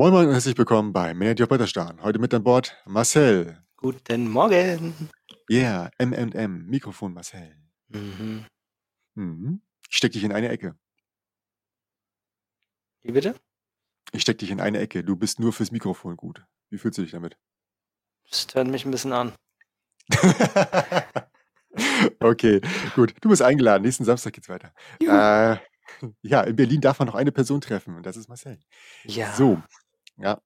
Moin Moin und herzlich willkommen bei Manager Bretterstein. Heute mit an Bord Marcel. Guten Morgen. Yeah, MMM, Mikrofon Marcel. Mhm. Mhm. Ich steck dich in eine Ecke. Wie bitte? Ich steck dich in eine Ecke. Du bist nur fürs Mikrofon gut. Wie fühlst du dich damit? Das hört mich ein bisschen an. okay, gut. Du bist eingeladen. Nächsten Samstag geht's weiter. Juhu. Äh, ja, in Berlin darf man noch eine Person treffen und das ist Marcel. Ja. So, ja.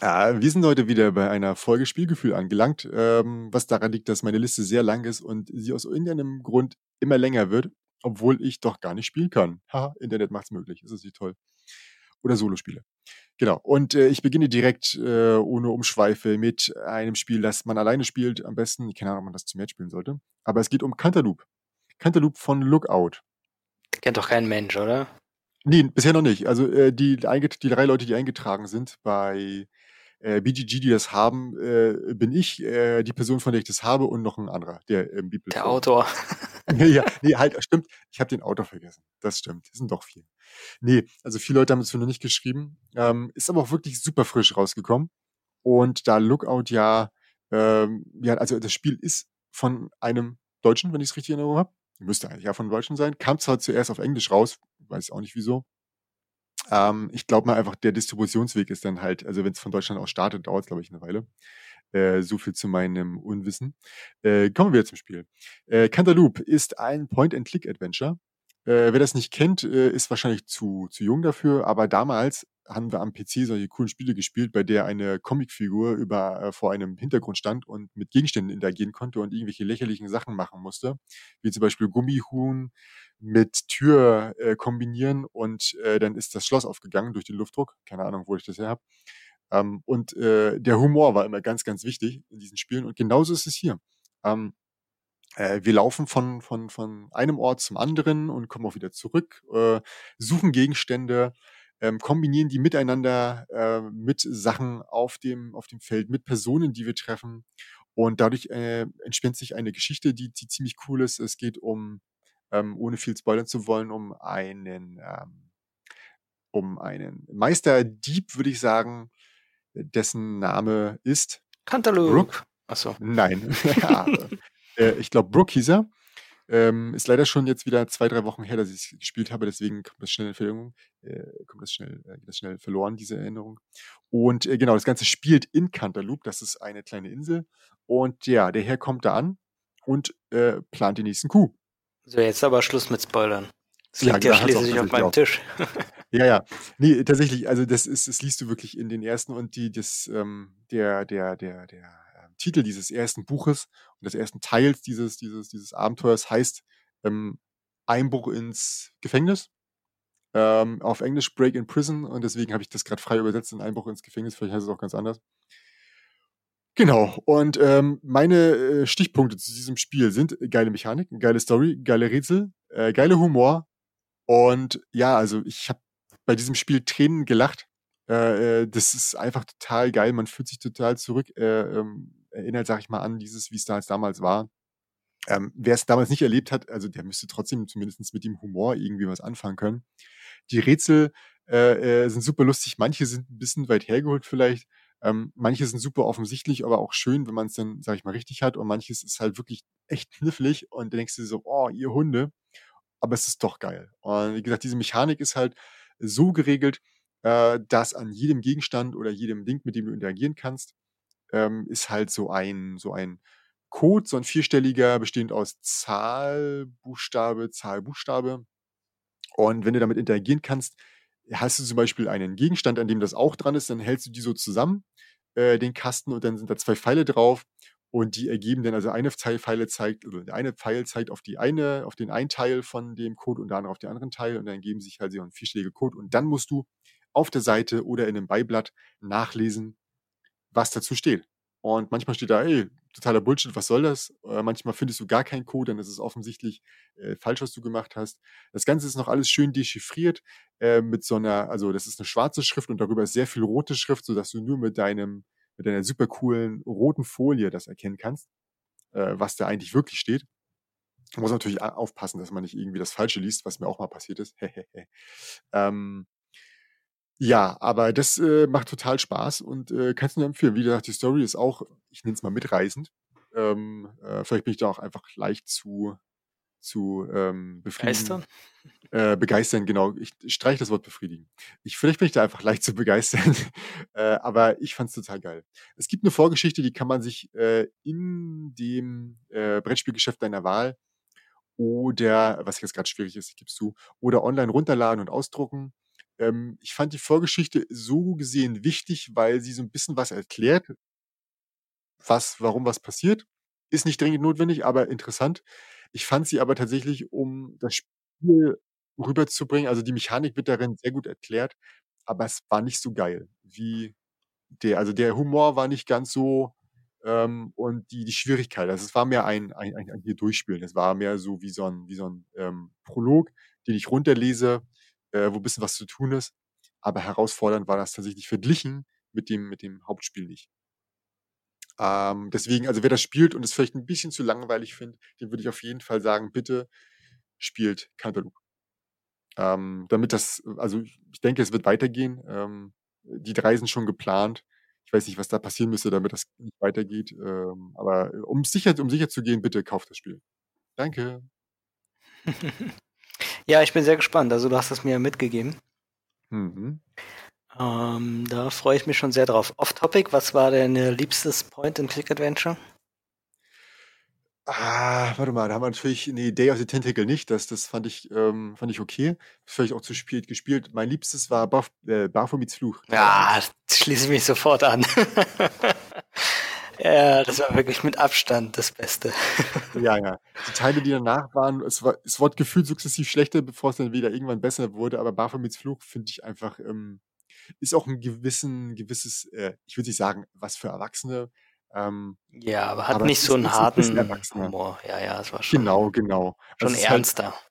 Äh, wir sind heute wieder bei einer Folge Spielgefühl angelangt, ähm, was daran liegt, dass meine Liste sehr lang ist und sie aus irgendeinem Grund immer länger wird, obwohl ich doch gar nicht spielen kann. Haha, Internet macht's möglich. Ist das nicht toll? Oder Solospiele. Genau. Und äh, ich beginne direkt äh, ohne Umschweife mit einem Spiel, das man alleine spielt. Am besten, keine Ahnung, ob man das zu mehr spielen sollte. Aber es geht um Cantaloupe. Cantaloupe von Lookout. Kennt doch kein Mensch, oder? Nee, bisher noch nicht. Also äh, die, einget- die drei Leute, die eingetragen sind bei äh, BGG, die das haben, äh, bin ich, äh, die Person, von der ich das habe und noch ein anderer, der im Bibel Der Autor. ja, nee, halt, stimmt. Ich habe den Autor vergessen. Das stimmt. Es sind doch vier. Nee, also viele Leute haben es für noch nicht geschrieben. Ähm, ist aber auch wirklich super frisch rausgekommen. Und da Lookout ja, ähm, ja, also das Spiel ist von einem Deutschen, wenn ich es richtig in Erinnerung habe. Müsste eigentlich ja von Deutschen sein. Kam zwar zuerst auf Englisch raus, weiß auch nicht wieso. Ähm, ich glaube mal einfach, der Distributionsweg ist dann halt, also wenn es von Deutschland aus startet, dauert es, glaube ich, eine Weile. Äh, so viel zu meinem Unwissen. Äh, kommen wir zum Spiel. Äh, Cantaloupe ist ein Point-and-Click-Adventure. Äh, wer das nicht kennt, äh, ist wahrscheinlich zu, zu jung dafür, aber damals haben wir am PC solche coolen Spiele gespielt, bei der eine Comicfigur über, äh, vor einem Hintergrund stand und mit Gegenständen interagieren konnte und irgendwelche lächerlichen Sachen machen musste, wie zum Beispiel Gummihuhn mit Tür äh, kombinieren und äh, dann ist das Schloss aufgegangen durch den Luftdruck. Keine Ahnung, wo ich das her habe. Ähm, und äh, der Humor war immer ganz, ganz wichtig in diesen Spielen und genauso ist es hier. Ähm, äh, wir laufen von, von, von einem Ort zum anderen und kommen auch wieder zurück, äh, suchen Gegenstände, ähm, kombinieren die miteinander äh, mit Sachen auf dem, auf dem Feld, mit Personen, die wir treffen. Und dadurch äh, entspinnt sich eine Geschichte, die, die ziemlich cool ist. Es geht um, ähm, ohne viel spoilern zu wollen, um einen, ähm, um einen Meisterdieb, würde ich sagen, dessen Name ist Cantaloupe. Brooke. Achso. Nein. ja, äh, ich glaube, Brooke hieß er. Ähm, ist leider schon jetzt wieder zwei, drei Wochen her, dass ich es gespielt habe, deswegen kommt das schnell in Erinnerung, äh, kommt das schnell, äh, das schnell verloren, diese Erinnerung. Und äh, genau, das Ganze spielt in Cantaloupe, das ist eine kleine Insel. Und ja, der Herr kommt da an und äh, plant den nächsten Coup. So, jetzt aber Schluss mit Spoilern. Das Ja, liegt ja auch schließlich auf meinem. Tisch. Ja, ja. Nee, tatsächlich, also das ist, das liest du wirklich in den ersten und die, das, ähm, der, der, der, der Titel dieses ersten Buches und des ersten Teils dieses, dieses, dieses Abenteuers heißt ähm, Einbruch ins Gefängnis. Ähm, auf Englisch Break in Prison und deswegen habe ich das gerade frei übersetzt in Einbruch ins Gefängnis, vielleicht heißt es auch ganz anders. Genau, und ähm, meine äh, Stichpunkte zu diesem Spiel sind geile Mechanik, geile Story, geile Rätsel, äh, geile Humor und ja, also ich habe bei diesem Spiel Tränen gelacht. Äh, äh, das ist einfach total geil. Man fühlt sich total zurück, äh, ähm, erinnert, sag ich mal, an dieses, wie es da damals war. Ähm, Wer es damals nicht erlebt hat, also der müsste trotzdem zumindest mit dem Humor irgendwie was anfangen können. Die Rätsel äh, äh, sind super lustig. Manche sind ein bisschen weit hergeholt vielleicht. Ähm, manche sind super offensichtlich, aber auch schön, wenn man es dann, sag ich mal, richtig hat. Und manches ist halt wirklich echt knifflig. Und dann denkst du so, oh, ihr Hunde aber es ist doch geil. Und wie gesagt, diese Mechanik ist halt so geregelt, äh, dass an jedem Gegenstand oder jedem Ding, mit dem du interagieren kannst, ähm, ist halt so ein, so ein Code, so ein vierstelliger, bestehend aus Zahl, Buchstabe, Zahl, Buchstabe. Und wenn du damit interagieren kannst, hast du zum Beispiel einen Gegenstand, an dem das auch dran ist, dann hältst du die so zusammen, äh, den Kasten, und dann sind da zwei Pfeile drauf. Und die ergeben dann, also eine Pfeile zeigt, also der eine Pfeil zeigt auf die eine, auf den einen Teil von dem Code und der andere auf den anderen Teil und dann ergeben sich halt so ein vierstelliger Code und dann musst du auf der Seite oder in einem Beiblatt nachlesen, was dazu steht. Und manchmal steht da, ey, totaler Bullshit, was soll das? Äh, manchmal findest du gar keinen Code, dann ist es offensichtlich äh, falsch, was du gemacht hast. Das Ganze ist noch alles schön dechiffriert äh, mit so einer, also das ist eine schwarze Schrift und darüber ist sehr viel rote Schrift, sodass du nur mit deinem mit einer super coolen roten Folie das erkennen kannst, äh, was da eigentlich wirklich steht. Man muss natürlich aufpassen, dass man nicht irgendwie das Falsche liest, was mir auch mal passiert ist. ähm, Ja, aber das äh, macht total Spaß und äh, kannst du nur empfehlen. Wie gesagt, die Story ist auch, ich nenne es mal mitreißend. Ähm, äh, vielleicht bin ich da auch einfach leicht zu, zu ähm, befriedigen. Begeistern? Äh, begeistern, genau. Ich streiche das Wort befriedigen. Ich, vielleicht bin ich da einfach leicht zu begeistern. äh, aber ich fand es total geil. Es gibt eine Vorgeschichte, die kann man sich äh, in dem äh, Brettspielgeschäft deiner Wahl oder, was jetzt gerade schwierig ist, gibst du, oder online runterladen und ausdrucken. Ähm, ich fand die Vorgeschichte so gesehen wichtig, weil sie so ein bisschen was erklärt, was, warum was passiert. Ist nicht dringend notwendig, aber interessant. Ich fand sie aber tatsächlich, um das Spiel rüberzubringen, also die Mechanik wird darin sehr gut erklärt, aber es war nicht so geil wie der, also der Humor war nicht ganz so ähm, und die, die Schwierigkeit. Also es war mehr ein, ein, ein, ein hier durchspielen. Es war mehr so wie so ein, wie so ein ähm, Prolog, den ich runterlese, äh, wo ein bisschen was zu tun ist. Aber herausfordernd war das tatsächlich verglichen mit dem, mit dem Hauptspiel nicht. Ähm, deswegen, also wer das spielt und es vielleicht ein bisschen zu langweilig findet, dem würde ich auf jeden Fall sagen, bitte spielt Cantaloupe. Ähm, damit das, also ich denke, es wird weitergehen. Ähm, die drei sind schon geplant. Ich weiß nicht, was da passieren müsste, damit das nicht weitergeht. Ähm, aber um sicher, um sicher zu gehen, bitte kauft das Spiel. Danke. ja, ich bin sehr gespannt. Also du hast es mir mitgegeben. Mhm. Ähm, da freue ich mich schon sehr drauf. Off-Topic, was war dein liebstes Point-and-Click-Adventure? Ah, warte mal, da haben wir natürlich nee, Day of the Tentacle nicht. Das, das fand ich, ähm, fand ich okay. Vielleicht auch zu spät gespielt. Mein liebstes war Buff, äh, Baphomets Fluch. Ja, schließe ich mich sofort an. ja, das war wirklich mit Abstand das Beste. ja, ja. Die Teile, die danach waren, es, war, es wurde gefühlt sukzessiv schlechter, bevor es dann wieder irgendwann besser wurde. Aber Baphomets Fluch finde ich einfach, ähm, ist auch ein gewissen, gewisses, äh, ich würde nicht sagen, was für Erwachsene, ähm, ja, aber hat aber nicht so einen harten Humor. Ja, ja, es war schon. Genau, genau. Schon also ernster. Halt,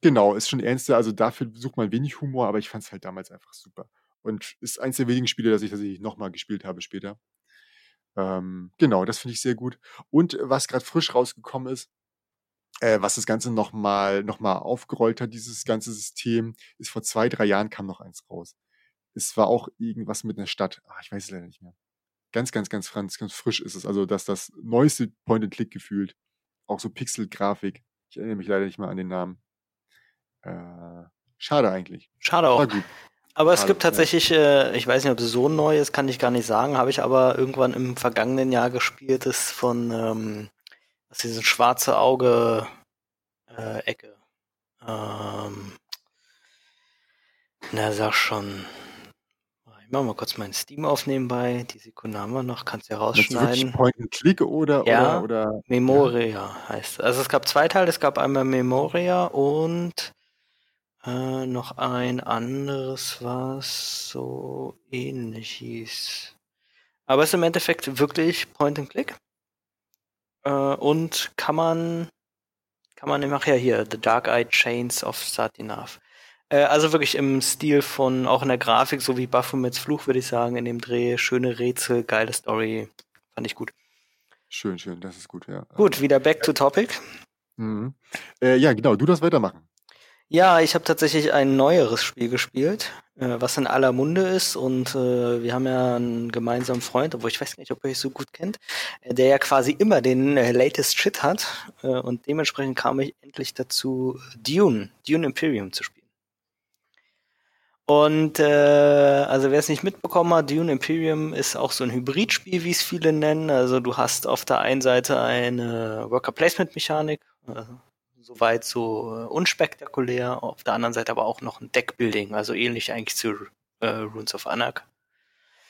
genau, ist schon ernster. Also dafür sucht man wenig Humor, aber ich fand es halt damals einfach super. Und ist eins der wenigen Spiele, das ich tatsächlich nochmal gespielt habe später. Ähm, genau, das finde ich sehr gut. Und was gerade frisch rausgekommen ist, äh, was das Ganze nochmal noch mal aufgerollt hat, dieses ganze System, ist vor zwei, drei Jahren kam noch eins raus. Es war auch irgendwas mit einer Stadt. Ach, ich weiß es leider nicht mehr ganz, ganz, ganz, ganz, ganz frisch ist es. Also, dass das neueste Point-and-Click gefühlt. Auch so Pixel-Grafik. Ich erinnere mich leider nicht mal an den Namen. Äh, schade eigentlich. Schade auch. Aber es gibt tatsächlich, äh, ich weiß nicht, ob es so neu ist, kann ich gar nicht sagen, habe ich aber irgendwann im vergangenen Jahr gespielt, das von ähm, das ist diese schwarze Auge äh, Ecke. Ähm, na, sag schon. Ich mache mal kurz meinen Steam auf nebenbei. Die Sekunde haben wir noch, kannst du ja rausschneiden. Point and Click oder, ja, oder, oder Memoria ja. heißt. Also es gab zwei Teile, es gab einmal Memoria und äh, noch ein anderes, was so ähnlich hieß. Aber es ist im Endeffekt wirklich Point and Click. Äh, und kann man, kann man, mache ja hier, The Dark Eyed Chains of Satinav. Äh, also wirklich im Stil von, auch in der Grafik, so wie Baphomets Fluch, würde ich sagen, in dem Dreh. Schöne Rätsel, geile Story. Fand ich gut. Schön, schön, das ist gut, ja. Gut, wieder back to topic. Mhm. Äh, ja, genau, du darfst weitermachen. Ja, ich habe tatsächlich ein neueres Spiel gespielt, äh, was in aller Munde ist und äh, wir haben ja einen gemeinsamen Freund, obwohl ich weiß nicht, ob ihr euch so gut kennt, äh, der ja quasi immer den äh, latest Shit hat äh, und dementsprechend kam ich endlich dazu, Dune, Dune Imperium zu spielen. Und äh, also wer es nicht mitbekommen hat, Dune Imperium ist auch so ein Hybridspiel, wie es viele nennen. Also du hast auf der einen Seite eine Worker Placement Mechanik, also soweit so äh, unspektakulär, auf der anderen Seite aber auch noch ein Deckbuilding, also ähnlich eigentlich zu äh, Runes of Anak.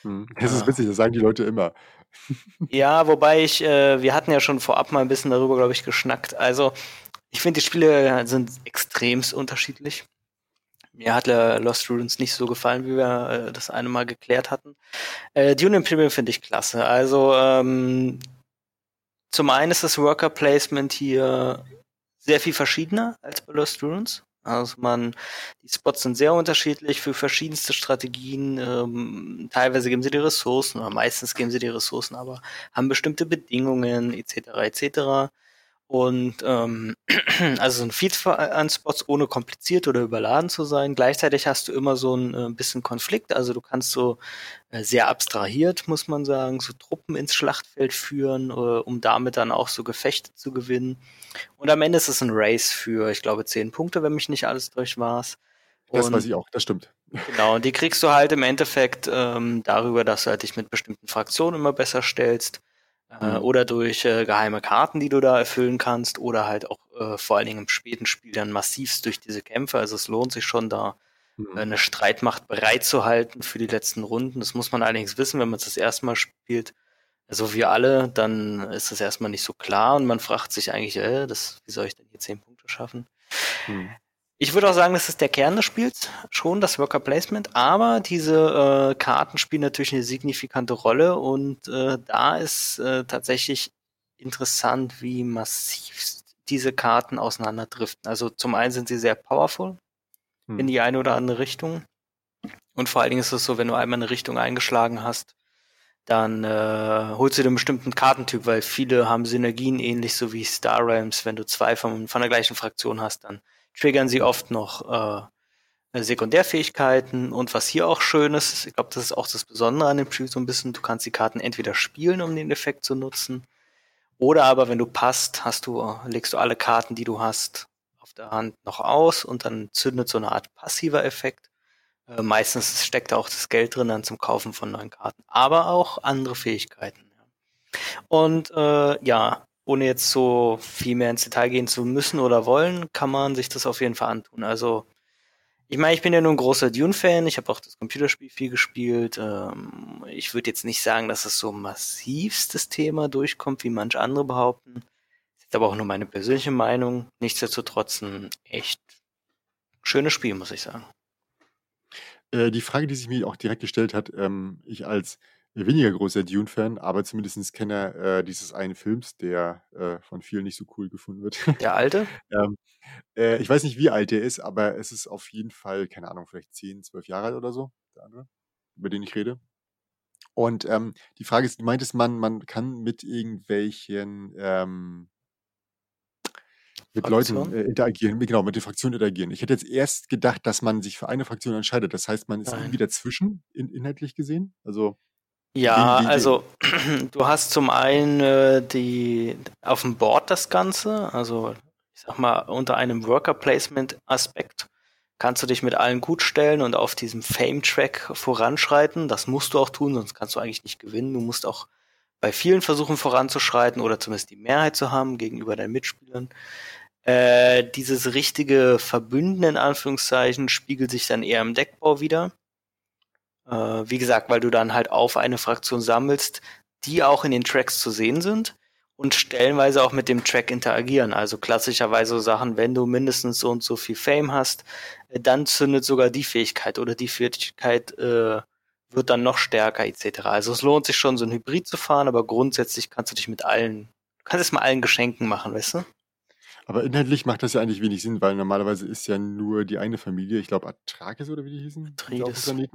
Hm. Das ist witzig, das sagen die Leute immer. ja, wobei ich, äh, wir hatten ja schon vorab mal ein bisschen darüber, glaube ich, geschnackt. Also ich finde, die Spiele sind extremst unterschiedlich. Mir hat äh, Lost Ruins nicht so gefallen, wie wir äh, das eine Mal geklärt hatten. Äh, Dune Imperium finde ich klasse. Also ähm, zum einen ist das Worker Placement hier sehr viel verschiedener als bei Lost Ruins. Also man, die Spots sind sehr unterschiedlich für verschiedenste Strategien. Ähm, teilweise geben sie die Ressourcen oder meistens geben sie die Ressourcen, aber haben bestimmte Bedingungen etc. etc. Und ähm, also ein Feed an Spots, ohne kompliziert oder überladen zu sein. Gleichzeitig hast du immer so ein äh, bisschen Konflikt. Also du kannst so äh, sehr abstrahiert, muss man sagen, so Truppen ins Schlachtfeld führen, äh, um damit dann auch so Gefechte zu gewinnen. Und am Ende ist es ein Race für, ich glaube, zehn Punkte, wenn mich nicht alles durch war's. Das weiß ich auch, das stimmt. Genau, und die kriegst du halt im Endeffekt ähm, darüber, dass du halt dich mit bestimmten Fraktionen immer besser stellst äh, mhm. oder durch äh, geheime Karten, die du da erfüllen kannst, oder halt auch äh, vor allen Dingen im späten Spiel dann massivst durch diese Kämpfe. Also es lohnt sich schon da mhm. eine Streitmacht bereit zu halten für die letzten Runden. Das muss man allerdings wissen, wenn man es das erste Mal spielt. So wie alle, dann ist das erstmal nicht so klar und man fragt sich eigentlich, äh, das, wie soll ich denn hier zehn Punkte schaffen? Mhm. Ich würde auch sagen, das ist der Kern des Spiels, schon das Worker Placement, aber diese äh, Karten spielen natürlich eine signifikante Rolle und äh, da ist äh, tatsächlich interessant, wie massiv diese Karten auseinanderdriften. Also zum einen sind sie sehr powerful hm. in die eine oder andere Richtung und vor allen Dingen ist es so, wenn du einmal eine Richtung eingeschlagen hast, dann äh, holst du dir einen bestimmten Kartentyp, weil viele haben Synergien ähnlich so wie Star Realms. Wenn du zwei von, von der gleichen Fraktion hast, dann triggern sie oft noch äh, Sekundärfähigkeiten und was hier auch schön ist, ich glaube, das ist auch das Besondere an dem Spiel so ein bisschen, du kannst die Karten entweder spielen, um den Effekt zu nutzen, oder aber wenn du passt, hast du, legst du alle Karten, die du hast, auf der Hand noch aus und dann zündet so eine Art passiver Effekt. Äh, meistens steckt da auch das Geld drin dann zum Kaufen von neuen Karten, aber auch andere Fähigkeiten. Und äh, ja, ohne jetzt so viel mehr ins Detail gehen zu müssen oder wollen, kann man sich das auf jeden Fall antun. Also, ich meine, ich bin ja nur ein großer Dune-Fan, ich habe auch das Computerspiel viel gespielt. Ähm, ich würde jetzt nicht sagen, dass es so massivstes Thema durchkommt, wie manche andere behaupten. Das ist aber auch nur meine persönliche Meinung. Nichtsdestotrotz ein echt schönes Spiel, muss ich sagen. Äh, die Frage, die sich mir auch direkt gestellt hat, ähm, ich als weniger großer Dune-Fan, aber zumindest Kenner äh, dieses einen Films, der äh, von vielen nicht so cool gefunden wird. Der alte? ähm, äh, ich weiß nicht, wie alt der ist, aber es ist auf jeden Fall, keine Ahnung, vielleicht 10, 12 Jahre alt oder so, der andere, über den ich rede. Und ähm, die Frage ist, du meintest man, man kann mit irgendwelchen ähm, mit Fraktion? Leuten äh, interagieren, genau, mit den Fraktionen interagieren. Ich hätte jetzt erst gedacht, dass man sich für eine Fraktion entscheidet. Das heißt, man ist Nein. irgendwie dazwischen, in, inhaltlich gesehen. Also ja, also du hast zum einen äh, die auf dem Board das Ganze, also ich sag mal unter einem Worker Placement Aspekt kannst du dich mit allen gut stellen und auf diesem Fame Track voranschreiten. Das musst du auch tun, sonst kannst du eigentlich nicht gewinnen. Du musst auch bei vielen versuchen voranzuschreiten oder zumindest die Mehrheit zu haben gegenüber deinen Mitspielern. Äh, dieses richtige Verbünden in Anführungszeichen spiegelt sich dann eher im Deckbau wieder. Äh, wie gesagt, weil du dann halt auf eine Fraktion sammelst, die auch in den Tracks zu sehen sind und stellenweise auch mit dem Track interagieren. Also klassischerweise so Sachen, wenn du mindestens so und so viel Fame hast, äh, dann zündet sogar die Fähigkeit oder die Fähigkeit äh, wird dann noch stärker etc. Also es lohnt sich schon, so ein Hybrid zu fahren, aber grundsätzlich kannst du dich mit allen, du kannst es mal allen Geschenken machen, weißt du? Aber inhaltlich macht das ja eigentlich wenig Sinn, weil normalerweise ist ja nur die eine Familie, ich glaube Atrakis oder wie die hießen, Atreides. Äh,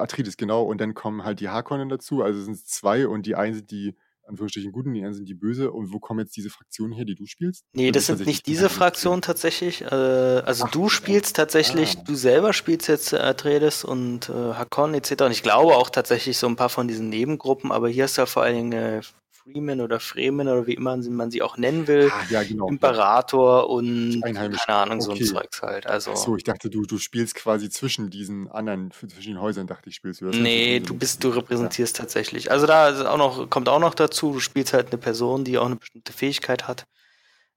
Arthritis, genau. Und dann kommen halt die Harkonnen dazu. Also sind es zwei und die einen sind die, Anführungsstrichen, guten, die anderen sind die böse. Und wo kommen jetzt diese Fraktionen her, die du spielst? Nee, das, das sind nicht diese Fraktionen tatsächlich. Äh, also Ach, du spielst tatsächlich, ah. du selber spielst jetzt äh, Atreides und äh, Hakon etc. Und ich glaube auch tatsächlich so ein paar von diesen Nebengruppen, aber hier ist ja vor allen Dingen äh, Freeman oder Freeman oder wie immer man sie auch nennen will. Ah, ja, genau. Imperator und keine Ahnung, so ein Zeugs halt. Also, so, ich dachte, du, du spielst quasi zwischen diesen anderen, zwischen den Häusern, dachte ich, spielst du das. Nee, du bist, du repräsentierst ja. tatsächlich. Also da auch noch, kommt auch noch dazu, du spielst halt eine Person, die auch eine bestimmte Fähigkeit hat.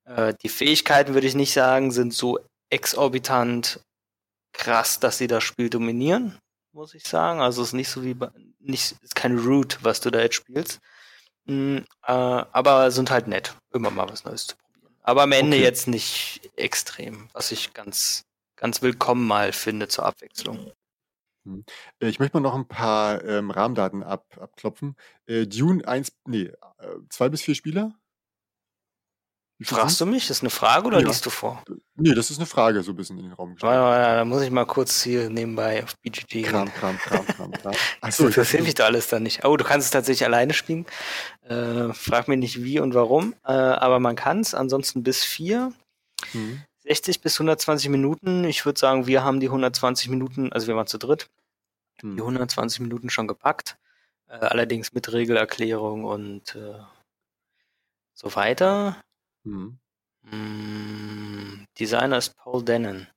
Äh, die Fähigkeiten, würde ich nicht sagen, sind so exorbitant krass, dass sie das Spiel dominieren, muss ich sagen. Also es ist nicht so wie bei, nicht, ist kein Root, was du da jetzt spielst. Mm, äh, aber sind halt nett, immer mal was Neues zu probieren. Aber am Ende okay. jetzt nicht extrem, was ich ganz, ganz willkommen mal finde zur Abwechslung. Hm. Äh, ich möchte mal noch ein paar ähm, Rahmendaten ab, abklopfen. Äh, Dune 1, nee, äh, zwei bis vier Spieler? Fragst sind's? du mich? Ist eine Frage oder Ja. liest du vor? Nee, das ist eine Frage, so ein bisschen in den Raum Warte, gestellt. warte, Da muss ich mal kurz hier nebenbei auf BGG gehen. Kram, Kram, Kram, Kram, Kram. Das Achso, ich interessiert mich da alles dann nicht. Oh, du kannst es tatsächlich alleine spielen. Äh, frag mich nicht wie und warum, äh, aber man kann es. Ansonsten bis vier. hm, 60 bis 120 Minuten. Ich würde sagen, wir haben die 120 Minuten, also wir waren zu dritt, die hm. 120 Minuten schon gepackt. Äh, allerdings mit Regelerklärung und äh, so weiter. Hm. Mm, Designer ist Paul. Kenn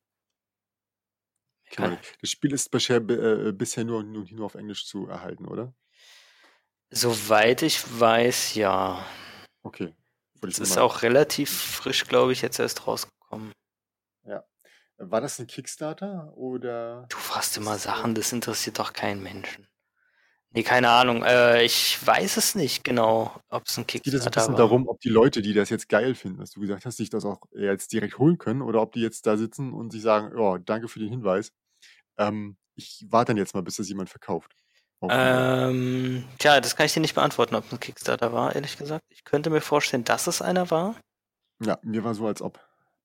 ich. Das Spiel ist bisher, äh, bisher nur, nur, nur auf Englisch zu erhalten, oder? Soweit ich weiß, ja. Okay. Es ist mal- auch relativ frisch, glaube ich, jetzt erst rausgekommen. War das ein Kickstarter oder? Du fragst immer äh, Sachen, das interessiert doch keinen Menschen. Nee, keine Ahnung. Äh, ich weiß es nicht genau, ob es ein Geht es ein Kickstarter bisschen war. darum, ob die Leute, die das jetzt geil finden, was du gesagt hast, sich das auch jetzt direkt holen können oder ob die jetzt da sitzen und sich sagen, ja, danke für den Hinweis. Ähm, ich warte dann jetzt mal, bis das jemand verkauft. Ähm, tja, das kann ich dir nicht beantworten, ob es ein Kickstarter war, ehrlich gesagt. Ich könnte mir vorstellen, dass es einer war. ja, mir war so, als ob.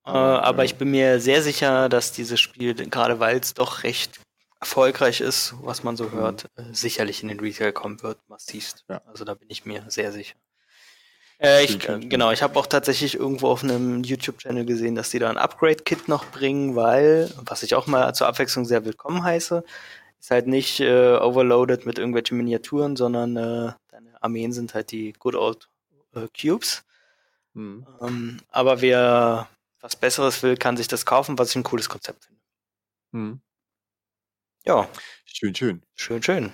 Äh, Aber, aber äh, ich bin mir sehr sicher, dass dieses Spiel, gerade weil es doch recht erfolgreich ist, was man so Mhm. hört, äh, sicherlich in den Retail kommen wird, massivst. Ja. Also da bin ich mir sehr sicher. Äh, ich, schön. genau, ich habe auch tatsächlich irgendwo auf einem YouTube-Channel gesehen, dass die da ein Upgrade-Kit noch bringen, weil, was ich auch mal zur Abwechslung sehr willkommen heiße, ist halt nicht äh, overloaded mit irgendwelchen Miniaturen, sondern äh, deine Armeen sind halt die good old äh, Cubes. hm. Ähm, aber wer was Besseres will, kann sich das kaufen, was ich ein cooles Konzept finde. Hm. Ja, Schön, schön. schön, schön.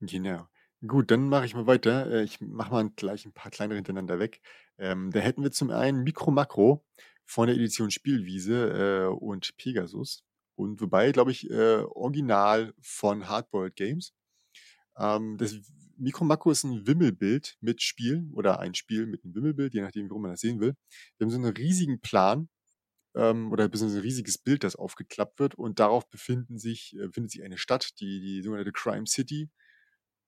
Genau. Gut, dann mache ich mal weiter. Äh, Ich mache mal gleich ein paar kleinere hintereinander weg. Ähm, da hätten wir zum einen Mikro Makro von der Edition Spielwiese äh, und Pegasus. Und wobei, glaube ich, äh, original von Hardboiled Games. Ähm, das Mikro Makro ist ein Wimmelbild mit Spiel oder ein Spiel mit einem Wimmelbild, je nachdem, warum man das sehen will. Wir haben so einen riesigen Plan ähm, oder ein riesiges Bild, das aufgeklappt wird und darauf befinden sich, äh, befindet sich eine Stadt, die, die sogenannte Crime City.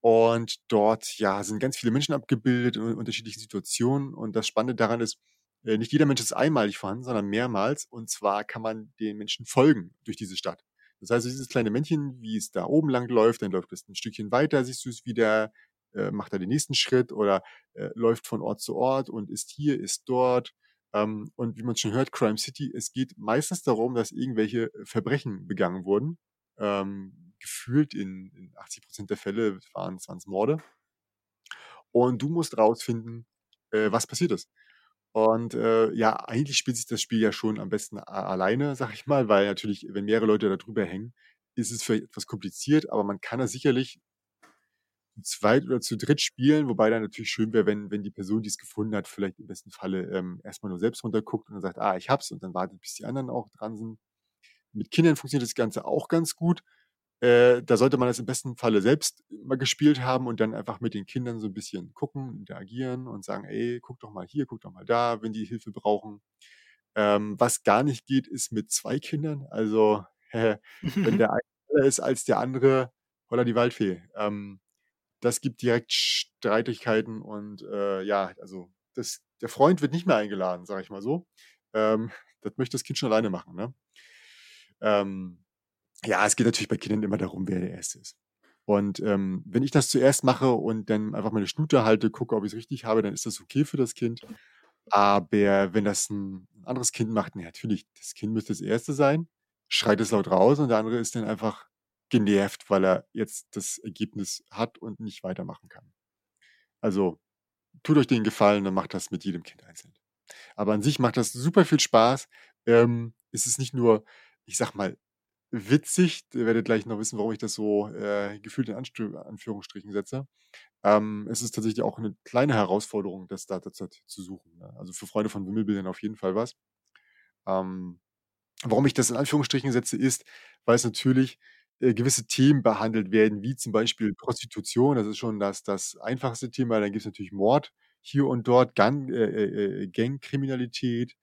Und dort ja, sind ganz viele Menschen abgebildet in unterschiedlichen Situationen. Und das Spannende daran ist, äh, nicht jeder Mensch ist einmalig vorhanden, sondern mehrmals. Und zwar kann man den Menschen folgen durch diese Stadt. Das heißt, dieses kleine Männchen, wie es da oben lang läuft, dann läuft es ein Stückchen weiter, siehst du es wieder, äh, macht er den nächsten Schritt oder äh, läuft von Ort zu Ort und ist hier, ist dort. Ähm, und wie man schon hört, Crime City, es geht meistens darum, dass irgendwelche Verbrechen begangen wurden. Ähm, gefühlt in, in 80 Prozent der Fälle waren es Morde. Und du musst rausfinden, äh, was passiert ist. Und äh, ja, eigentlich spielt sich das Spiel ja schon am besten a- alleine, sag ich mal, weil natürlich, wenn mehrere Leute da drüber hängen, ist es vielleicht etwas kompliziert, aber man kann das sicherlich zweit oder zu dritt spielen, wobei dann natürlich schön wäre, wenn, wenn die Person, die es gefunden hat, vielleicht im besten Falle ähm, erstmal nur selbst runterguckt und dann sagt, ah, ich hab's und dann wartet, bis die anderen auch dran sind. Mit Kindern funktioniert das Ganze auch ganz gut. Äh, da sollte man das im besten Falle selbst mal gespielt haben und dann einfach mit den Kindern so ein bisschen gucken, interagieren und sagen, ey, guck doch mal hier, guck doch mal da, wenn die Hilfe brauchen. Ähm, was gar nicht geht, ist mit zwei Kindern. Also, wenn der eine ist als der andere, holla die Waldfee. Ähm, das gibt direkt Streitigkeiten und äh, ja, also das, der Freund wird nicht mehr eingeladen, sage ich mal so. Ähm, das möchte das Kind schon alleine machen. Ne? Ähm, ja, es geht natürlich bei Kindern immer darum, wer der Erste ist. Und ähm, wenn ich das zuerst mache und dann einfach meine Schnute halte, gucke, ob ich es richtig habe, dann ist das okay für das Kind. Aber wenn das ein anderes Kind macht, nee, natürlich, das Kind müsste das Erste sein, schreit es laut raus und der andere ist dann einfach genervt, weil er jetzt das Ergebnis hat und nicht weitermachen kann. Also tut euch den Gefallen und macht das mit jedem Kind einzeln. Aber an sich macht das super viel Spaß. Ähm, es ist nicht nur, ich sag mal, witzig, ihr werdet gleich noch wissen, warum ich das so äh, gefühlt in Anstr Anführungsstrichen setze. Ähm, es ist tatsächlich auch eine kleine Herausforderung, das da derzeit zu suchen. Ne? Also für Freunde von Wimmelbildern auf jeden Fall was. Ähm, warum ich das in Anführungsstrichen setze, ist, weil es natürlich äh, gewisse Themen behandelt werden, wie zum Beispiel Prostitution. Das ist schon das, das einfachste Thema. Dann gibt es natürlich Mord hier und dort, Gang, äh, äh, Gangkriminalität.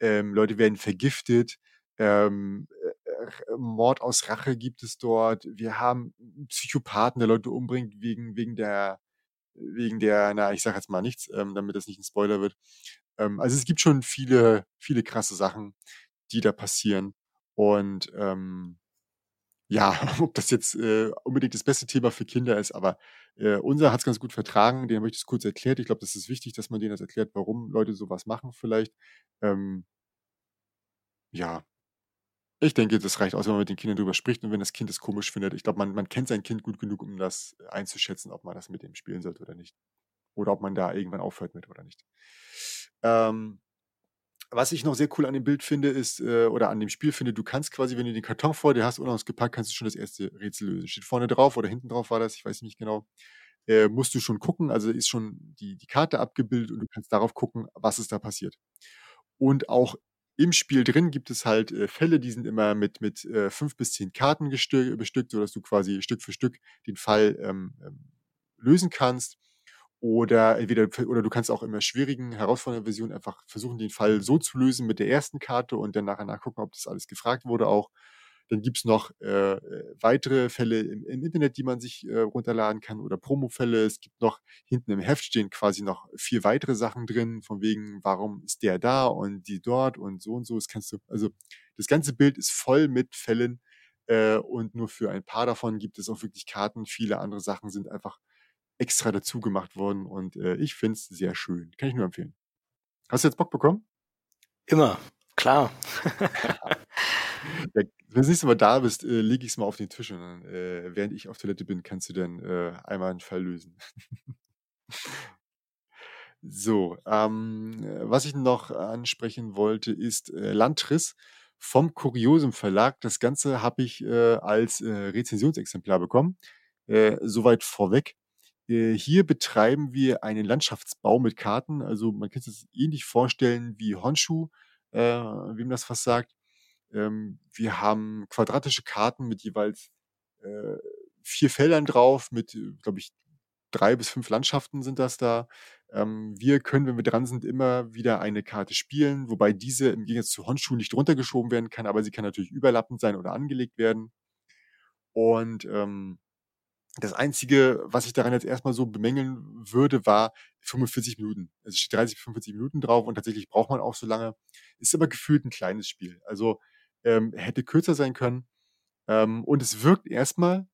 Ähm, Leute werden vergiftet. Ähm, äh, Mord aus Rache gibt es dort. Wir haben Psychopathen, der Leute umbringt wegen, wegen der, wegen der, na, ich sag jetzt mal nichts, ähm, damit das nicht ein Spoiler wird. Ähm, also es gibt schon viele, viele krasse Sachen, die da passieren. Und ähm, ja, ob das jetzt äh, unbedingt das beste Thema für Kinder ist, aber äh, unser hat es ganz gut vertragen, den habe ich das kurz erklärt. Ich glaube, das ist wichtig, dass man denen das erklärt, warum Leute sowas machen vielleicht. Ähm, ja, ich denke, das reicht aus, wenn man mit den Kindern drüber spricht und wenn das Kind es komisch findet. Ich glaube, man, man kennt sein Kind gut genug, um das einzuschätzen, ob man das mit dem spielen sollte oder nicht. Oder ob man da irgendwann aufhört mit oder nicht. Ähm, was ich noch sehr cool an dem Bild finde, ist, äh, oder an dem Spiel finde, du kannst quasi, wenn du den Karton vor dir hast, unausgepackt, kannst du schon das erste Rätsel lösen. Steht vorne drauf oder hinten drauf war das, ich weiß nicht genau. Äh, musst du schon gucken, also ist schon die, die Karte abgebildet und du kannst darauf gucken, was ist da passiert. Und auch im Spiel drin gibt es halt äh, Fälle, die sind immer mit, mit äh, fünf bis zehn Karten bestückt, sodass du quasi Stück für Stück den Fall ähm, ähm, lösen kannst. Oder entweder, oder du kannst auch in der schwierigen, herausfordernden Version einfach versuchen, den Fall so zu lösen mit der ersten Karte und dann nachher nachgucken, ob das alles gefragt wurde auch. Dann gibt's noch äh, weitere Fälle im, im Internet, die man sich äh, runterladen kann oder Promo-Fälle. Es gibt noch hinten im Heft stehen quasi noch vier weitere Sachen drin, von wegen, warum ist der da und die dort und so und so. Das kannst du, also das ganze Bild ist voll mit Fällen äh, und nur für ein paar davon gibt es auch wirklich Karten. Viele andere Sachen sind einfach extra dazu gemacht worden und äh, ich finde es sehr schön. Kann ich nur empfehlen. Hast du jetzt Bock bekommen? Immer, klar. ja, wenn du das nächste Mal da bist, äh, lege ich es mal auf den Tisch und dann, äh, während ich auf Toilette bin, kannst du dann äh, einmal einen Fall lösen. so, ähm, was ich noch ansprechen wollte, ist äh, Landriss vom Kuriosum Verlag. Das Ganze habe ich äh, als Rezensionsexemplar bekommen. Soweit vorweg. Äh, hier betreiben wir einen Landschaftsbau mit Karten. Also man kann sich das ähnlich vorstellen wie Honshu, äh, wem das was sagt. Ähm, wir haben quadratische Karten mit jeweils äh, vier Feldern drauf, mit, glaube ich, drei bis fünf Landschaften sind das da. Ähm, wir können, wenn wir dran sind, immer wieder eine Karte spielen, wobei diese im Gegensatz zu Honshu nicht runtergeschoben werden kann, aber sie kann natürlich überlappend sein oder angelegt werden. Und ähm, das Einzige, was ich daran jetzt erstmal so bemängeln würde, war 45 Minuten. Also es steht 30 bis 45 Minuten drauf und tatsächlich braucht man auch so lange. Ist aber gefühlt ein kleines Spiel. Also ähm, hätte kürzer sein können. Ähm, und es wirkt erstmal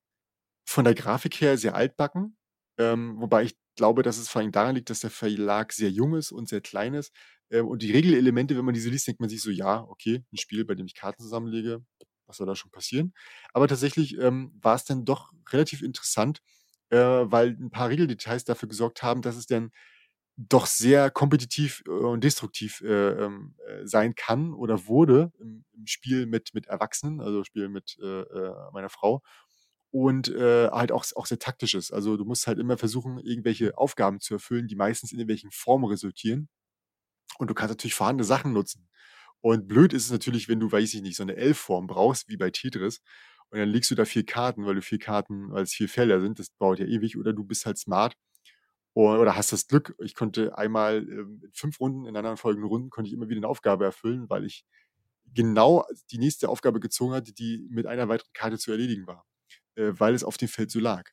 von der Grafik her sehr altbacken. Ähm, wobei ich glaube, dass es vor allem daran liegt, dass der Verlag sehr jung ist und sehr klein ist. Ähm, und die Regelelemente, wenn man diese liest, denkt man sich so, ja, okay, ein Spiel, bei dem ich Karten zusammenlege, was soll da schon passieren? Aber tatsächlich ähm, war es dann doch relativ interessant, äh, weil ein paar Regeldetails dafür gesorgt haben, dass es dann doch sehr kompetitiv äh, und destruktiv äh, ähm, äh, sein kann oder wurde im, im, Spiel mit, mit Erwachsenen, also Spiel mit äh, äh, meiner Frau. Und halt auch, auch sehr taktisch ist. Also du musst halt immer versuchen, irgendwelche Aufgaben zu erfüllen, die meistens in irgendwelchen Formen resultieren. Und du kannst natürlich vorhandene Sachen nutzen. Und blöd ist es natürlich, wenn du, weiß ich nicht, so eine L-Form brauchst, wie bei Tetris. Und dann legst du da vier Karten, weil du vier Karten, weil es vier Felder sind, das dauert ja ewig. Oder du bist halt smart oder hast das Glück, ich konnte einmal ähm, in fünf Runden, in anderen folgenden Runden, konnte ich immer wieder eine Aufgabe erfüllen, weil ich genau die nächste Aufgabe gezogen hatte, die mit einer weiteren Karte zu erledigen war, äh, weil es auf dem Feld so lag.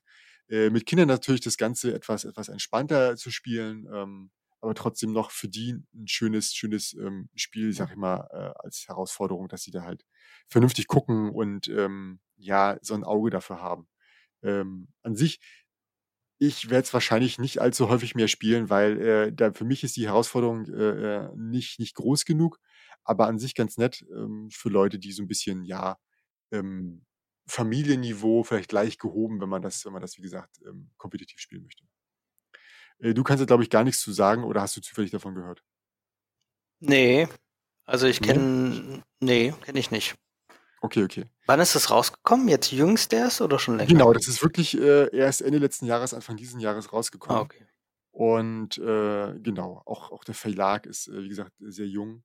Äh, mit Kindern natürlich das Ganze etwas, etwas entspannter zu spielen, ähm, aber trotzdem noch für die ein schönes, schönes ähm, Spiel, sag ich mal, äh, als Herausforderung, dass sie da halt vernünftig gucken und ähm, ja, so ein Auge dafür haben. Ähm, an sich ich werde es wahrscheinlich nicht allzu häufig mehr spielen, weil äh, da für mich ist die Herausforderung äh, äh, nicht, nicht groß genug, aber an sich ganz nett ähm, für Leute, die so ein bisschen, ja, ähm, Familienniveau vielleicht leicht gehoben, wenn man das, wenn man das, wie gesagt, ähm, kompetitiv spielen möchte. Äh, du kannst da, glaube ich, gar nichts zu sagen oder hast du zufällig davon gehört? Nee, also ich kenne, nee, kenne ich nicht. Okay, okay. Wann ist das rausgekommen? Jetzt jüngst erst oder schon länger? Genau, das ist wirklich äh, erst Ende letzten Jahres, Anfang diesen Jahres Ah, rausgekommen. okay. Und äh, genau, auch, auch der Verlag ist, äh, wie gesagt, sehr jung.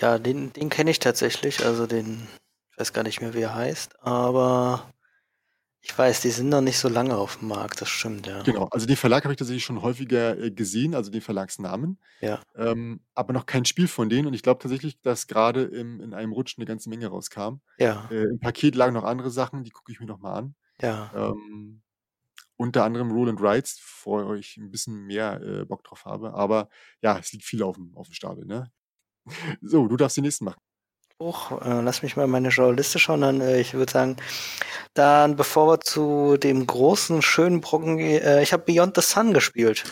Ja, den, den kenne ich tatsächlich. Also den, ich weiß gar nicht mehr, wie er heißt, aber ich weiß, die sind noch nicht so lange auf dem Markt, das stimmt, ja. Genau, also den Verlag habe ich tatsächlich schon häufiger äh, gesehen, also den Verlagsnamen, Ja. ähm, aber noch kein Spiel von denen. Und ich glaube tatsächlich, dass gerade in einem Rutsch eine ganze Menge rauskam. Ja, Äh, Im Paket lagen noch andere Sachen, die gucke ich mir noch mal an. ja. Ähm, unter anderem Roll and Rides, vor ich ein bisschen mehr äh, Bock drauf habe. Aber ja, es liegt viel auf dem, auf dem Stapel. Ne? So, du darfst den nächsten machen. Hoch, äh, lass mich mal meine Journaliste schauen, dann äh, ich würde sagen, dann bevor wir zu dem großen, schönen Brocken gehen, äh, ich habe Beyond the Sun gespielt.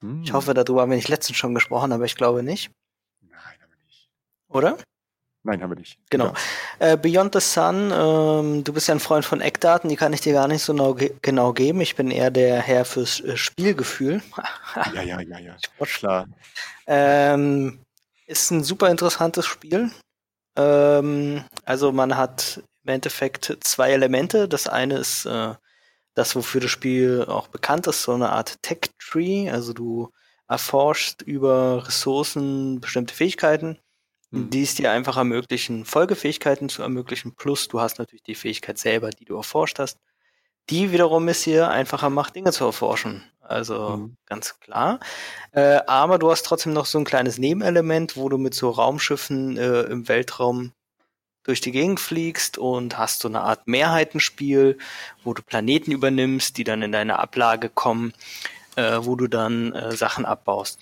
Hm. Ich hoffe, darüber haben wir nicht letztens schon gesprochen, aber ich glaube nicht. Nein, haben wir nicht. Oder? Nein, haben wir nicht. Genau. Ja. Äh, Beyond the Sun, ähm, du bist ja ein Freund von Eckdaten, die kann ich dir gar nicht so genau, genau geben. Ich bin eher der Herr fürs äh, Spielgefühl. ja, ja, ja, ja. Klar. Ähm, ist ein super interessantes Spiel. Ähm, also man hat im Endeffekt zwei Elemente. Das eine ist äh, das, wofür das Spiel auch bekannt ist, so eine Art Tech-Tree. Also du erforschst über Ressourcen bestimmte Fähigkeiten, mhm. die es dir einfach ermöglichen, Folgefähigkeiten zu ermöglichen. Plus du hast natürlich die Fähigkeit selber, die du erforscht hast, die wiederum es hier einfacher macht, Dinge zu erforschen. Also mhm. ganz klar. Äh, aber du hast trotzdem noch so ein kleines Nebenelement, wo du mit so Raumschiffen äh, im Weltraum durch die Gegend fliegst und hast so eine Art Mehrheitenspiel, wo du Planeten übernimmst, die dann in deine Ablage kommen, äh, wo du dann äh, Sachen abbaust.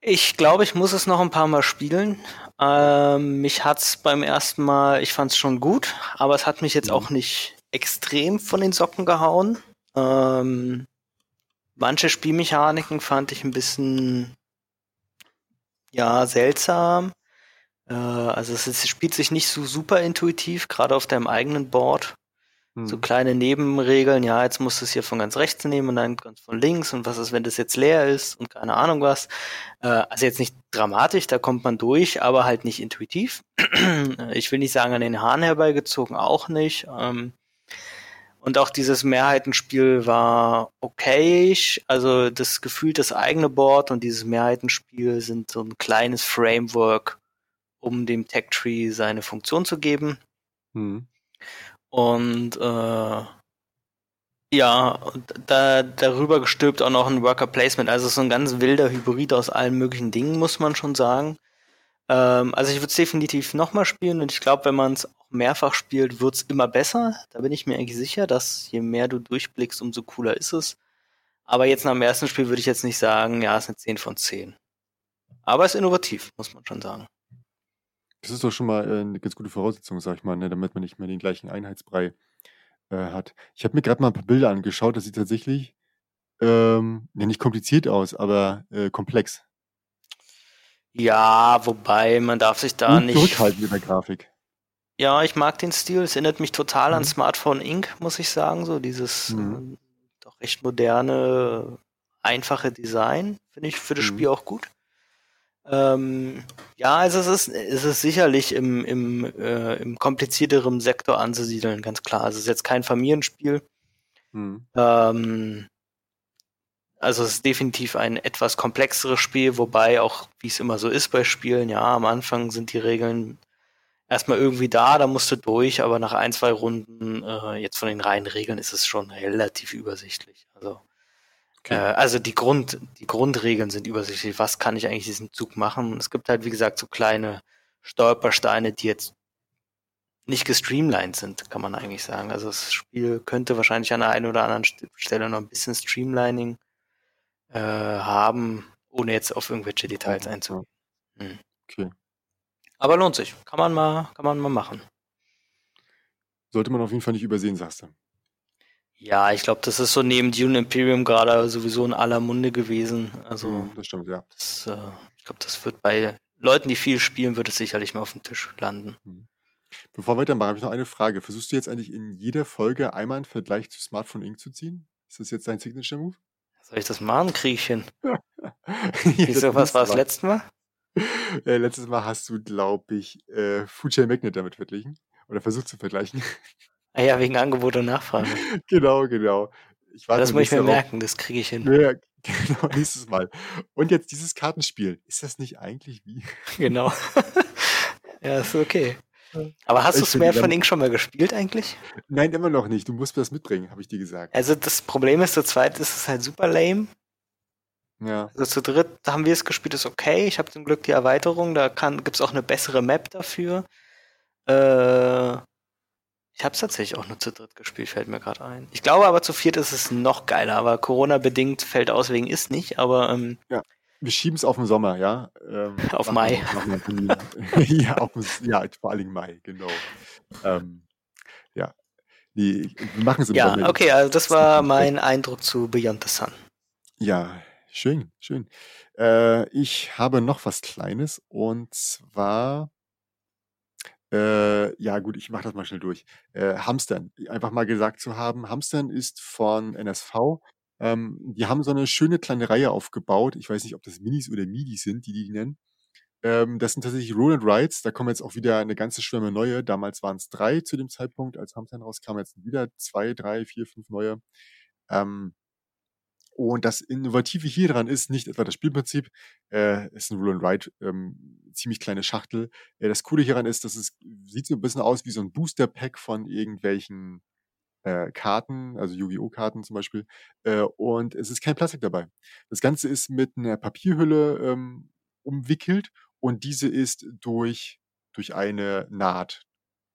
Ich glaube, ich muss es noch ein paar Mal spielen. Ähm, mich hat's beim ersten Mal, ich fand's schon gut, aber es hat mich jetzt mhm. auch nicht extrem von den Socken gehauen. Ähm, manche Spielmechaniken fand ich ein bisschen ja seltsam. Äh, also es, es, spielt sich nicht so super intuitiv, gerade auf deinem eigenen Board. Hm. So kleine Nebenregeln, ja, jetzt musst du es hier von ganz rechts nehmen und dann ganz von links und was ist, wenn das jetzt leer ist und keine Ahnung was. Äh, also jetzt nicht dramatisch, da kommt man durch, aber halt nicht intuitiv. ich will nicht sagen an den Haaren herbeigezogen, auch nicht. Ähm, und auch dieses Mehrheitenspiel war okay. Also das Gefühl, das eigene Board und dieses Mehrheitenspiel sind so ein kleines Framework, um dem Tech Tree seine Funktion zu geben. Mhm. Und äh, ja, da, darüber gestülpt auch noch ein Worker Placement. Also so ein ganz wilder Hybrid aus allen möglichen Dingen, muss man schon sagen. Ähm, also ich würde es definitiv nochmal spielen und ich glaube, wenn man es mehrfach spielt, wird es immer besser. Da bin ich mir eigentlich sicher, dass je mehr du durchblickst, umso cooler ist es. Aber jetzt nach dem ersten Spiel würde ich jetzt nicht sagen, ja, es ist eine 10 von 10. Aber es ist innovativ, muss man schon sagen. Das ist doch schon mal äh, eine ganz gute Voraussetzung, sag ich mal, ne, damit man nicht mehr den gleichen Einheitsbrei äh, hat. Ich habe mir gerade mal ein paar Bilder angeschaut, das sieht tatsächlich ähm, ja, nicht kompliziert aus, aber äh, komplex. Ja, wobei man darf sich da Und nicht. Zurückhalten mit der Grafik. Ja, ich mag den Stil. Es erinnert mich total mhm. an Smartphone Inc., muss ich sagen. So dieses mhm. äh, doch recht moderne, einfache Design. Finde ich für das mhm. Spiel auch gut. Ähm, ja, also es ist, es ist sicherlich im, im, äh, im komplizierteren Sektor anzusiedeln, ganz klar. Also es ist jetzt kein Familienspiel. Mhm. Ähm, also es ist definitiv ein etwas komplexeres Spiel, wobei auch, wie es immer so ist bei Spielen, ja, am Anfang sind die Regeln erstmal irgendwie da, da musst du durch, aber nach ein, zwei Runden, äh, jetzt von den reinen Regeln, ist es schon relativ übersichtlich. Also, okay. äh, also die Grund, die Grundregeln sind übersichtlich. Was kann ich eigentlich diesen Zug machen? Es gibt halt, wie gesagt, so kleine Stolpersteine, die jetzt nicht gestreamlined sind, kann man eigentlich sagen. Also das Spiel könnte wahrscheinlich an der einen oder anderen Stelle noch ein bisschen Streamlining äh, haben, ohne jetzt auf irgendwelche Details einzugehen. Hm. Okay. Aber lohnt sich. Kann man mal, kann man mal machen. Sollte man auf jeden Fall nicht übersehen, sagst du. Ja, ich glaube, das ist so neben Dune Imperium gerade sowieso in aller Munde gewesen. Also, mhm, das stimmt, ja. Das, äh, ich glaube, das wird bei Leuten, die viel spielen, wird es sicherlich mal auf dem Tisch landen. Mhm. Bevor wir weitermachen, habe ich noch eine Frage. Versuchst du jetzt eigentlich in jeder Folge einmal einen Vergleich zu Smartphone Inc. zu ziehen? Ist das jetzt dein Signature-Move? Soll ich das machen? Ich hin. Wieso, was war das letzte Mal? Äh, letztes Mal hast du, glaube ich, äh, Foodchain Magnet damit verglichen. Oder versucht zu vergleichen. Ah ja, wegen Angebot und Nachfrage. genau, genau. das muss ich mir merken, das kriege ich hin. Ja, genau, nächstes Mal. Und jetzt dieses Kartenspiel. Ist das nicht eigentlich wie? genau. ja, ist okay. Aber hast du Spare von Ink schon mal gespielt eigentlich? Nein, immer noch nicht. Du musst mir das mitbringen, habe ich dir gesagt. Also das Problem ist, zu zweit ist es halt super lame. Ja. Also zu dritt haben wir es gespielt, ist okay. Ich habe zum Glück die Erweiterung, da gibt es auch eine bessere Map dafür. Äh, ich habe es tatsächlich auch nur zu dritt gespielt, fällt mir gerade ein. Ich glaube aber zu viert ist es noch geiler, aber Corona-bedingt fällt aus wegen ist nicht, aber ähm, ja. Wir schieben es auf den Sommer, ja. Ähm, auf Mai. ja, auf, ja, vor allem Mai, genau. Ähm, ja. Nee, wir machen es im Ja, Sommer. okay, also das war mein Eindruck zu Beyond the Sun. Ja, schön, schön. Äh, ich habe noch was Kleines und zwar äh, ja gut, ich mache das mal schnell durch. Äh, Hamstern, einfach mal gesagt zu haben, Hamstern ist von NSV. Ähm, die haben so eine schöne kleine Reihe aufgebaut. Ich weiß nicht, ob das Minis oder Midis sind, die die nennen. Ähm, das sind tatsächlich Roll Rides. Da kommen jetzt auch wieder eine ganze Schwemme neue. Damals waren es drei zu dem Zeitpunkt, als Hamstern rauskam. Jetzt wieder zwei, drei, vier, fünf neue. Ähm, und das Innovative hier dran ist nicht etwa das Spielprinzip, äh, ist ein Roll and Ride, ähm, ziemlich kleine Schachtel. Äh, das Coole hieran ist, dass es sieht so ein bisschen aus wie so ein Booster-Pack von irgendwelchen äh, Karten, also Yu-Gi-Oh! Karten zum Beispiel. Äh, und es ist kein Plastik dabei. Das Ganze ist mit einer Papierhülle ähm, umwickelt und diese ist durch, durch eine Naht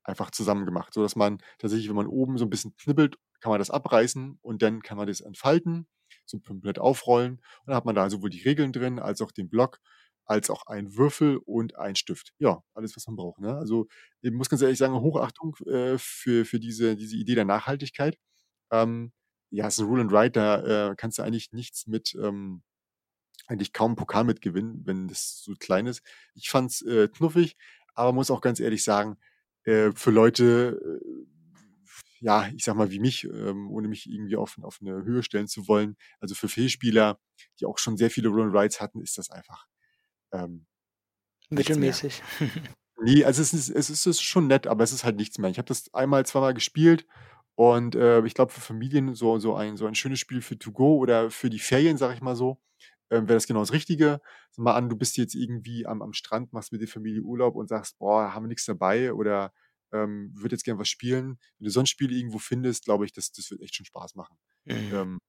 einfach zusammengemacht, so dass man tatsächlich, wenn man oben so ein bisschen knibbelt, kann man das abreißen und dann kann man das entfalten so komplett aufrollen. Und dann hat man da sowohl die Regeln drin, als auch den Block, als auch einen Würfel und einen Stift. Ja, alles, was man braucht. Ne? Also ich muss ganz ehrlich sagen, Hochachtung äh, für, für diese, diese Idee der Nachhaltigkeit. Ähm, ja, es ist ein Rule and Write, da äh, kannst du eigentlich nichts mit, ähm, eigentlich kaum Pokal mitgewinnen, wenn das so klein ist. Ich fand's äh, knuffig, aber muss auch ganz ehrlich sagen, äh, für Leute, äh, ja, ich sag mal, wie mich, ähm, ohne mich irgendwie auf, auf eine Höhe stellen zu wollen. Also für Fehlspieler, die auch schon sehr viele Run Rides hatten, ist das einfach ähm, mittelmäßig. nee, also es ist, es ist schon nett, aber es ist halt nichts mehr. Ich habe das einmal, zweimal gespielt und äh, ich glaube für Familien so, so, ein, so ein schönes Spiel für To Go oder für die Ferien, sag ich mal so, ähm, wäre das genau das Richtige. Sag mal an, du bist jetzt irgendwie am, am Strand, machst mit der Familie Urlaub und sagst, boah, haben wir nichts dabei oder ähm, würde jetzt gerne was spielen. Wenn du so ein Spiel irgendwo findest, glaube ich, das, das wird echt schon Spaß machen. Mhm. Ähm,